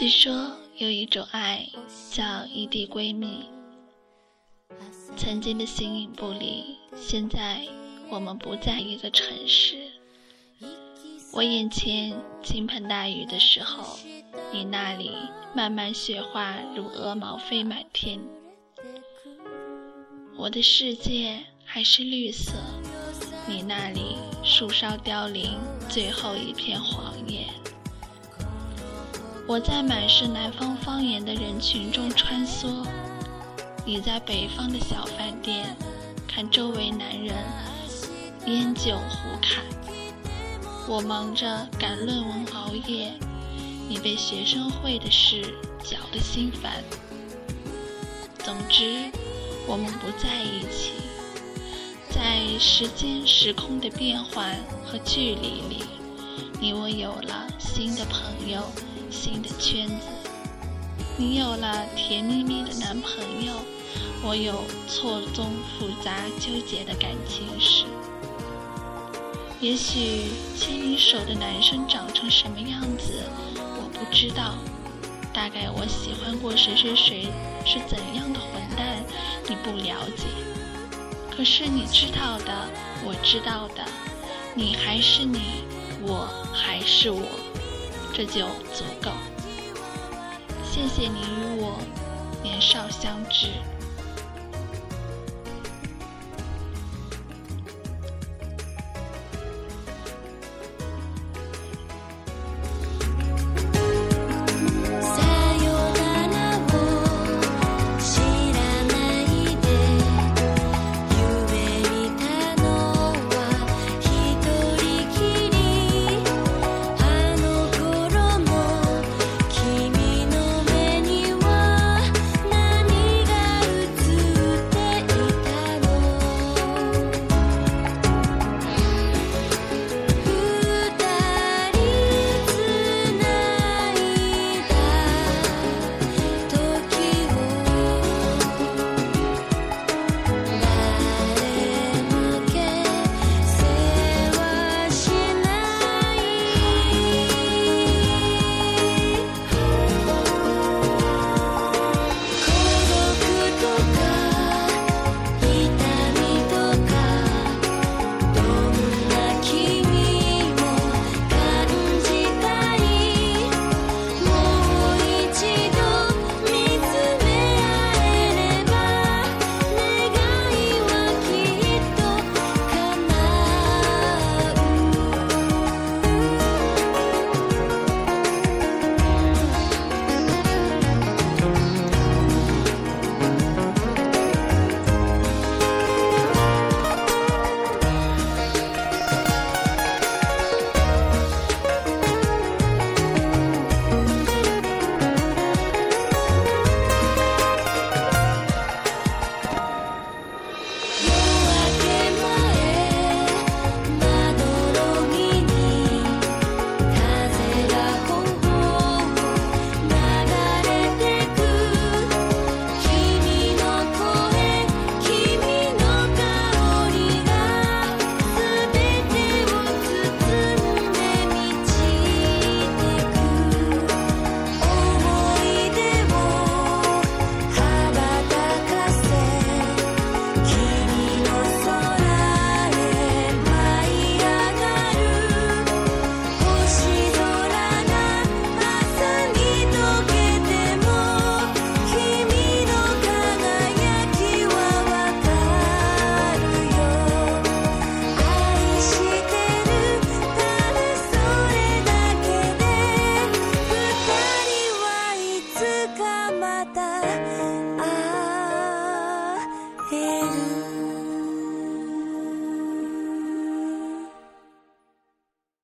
据说有一种爱叫异地闺蜜，曾经的形影不离，现在我们不在一个城市。我眼前倾盆大雨的时候，你那里漫漫雪花如鹅毛飞满天。我的世界还是绿色，你那里树梢凋零，最后一片黄叶。我在满是南方方言的人群中穿梭，你在北方的小饭店看周围男人烟酒胡侃。我忙着赶论文熬夜，你被学生会的事搅得心烦。总之，我们不在一起，在时间时空的变换和距离里，你我有了新的朋友，新的圈子。你有了甜蜜蜜的男朋友，我有错综复杂纠结的感情史。也许牵你手的男生长成什么样子，我不知道。大概我喜欢过谁谁谁是怎样的混蛋，你不了解。可是你知道的，我知道的，你还是你，我还是我，这就足够。谢谢你与我年少相知。